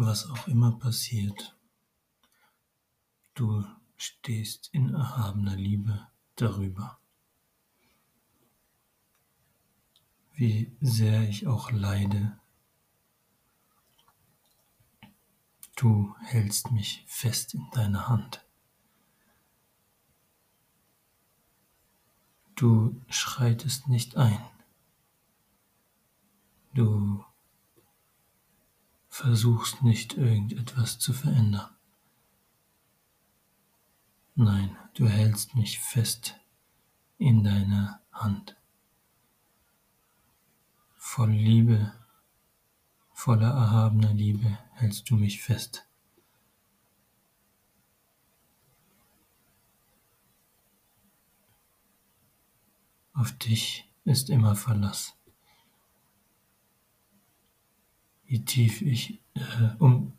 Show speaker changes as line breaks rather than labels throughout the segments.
was auch immer passiert, du stehst in erhabener Liebe darüber. Wie sehr ich auch leide, du hältst mich fest in deiner Hand. Du schreitest nicht ein. Du versuchst nicht irgendetwas zu verändern. Nein, du hältst mich fest in deiner Hand. Voll Liebe, voller erhabener Liebe hältst du mich fest. Auf dich ist immer Verlass. Wie tief ich äh, um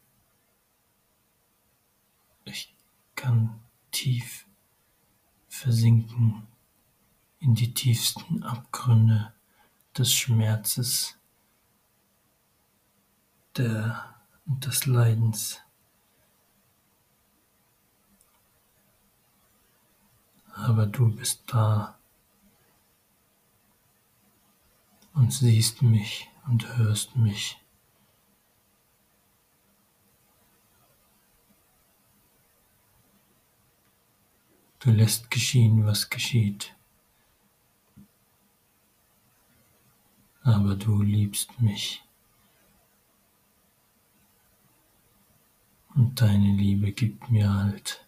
ich kann tief versinken in die tiefsten Abgründe des Schmerzes der, des Leidens. Aber du bist da und siehst mich und hörst mich. Du lässt geschehen, was geschieht. Aber du liebst mich. Und deine Liebe gibt mir Halt.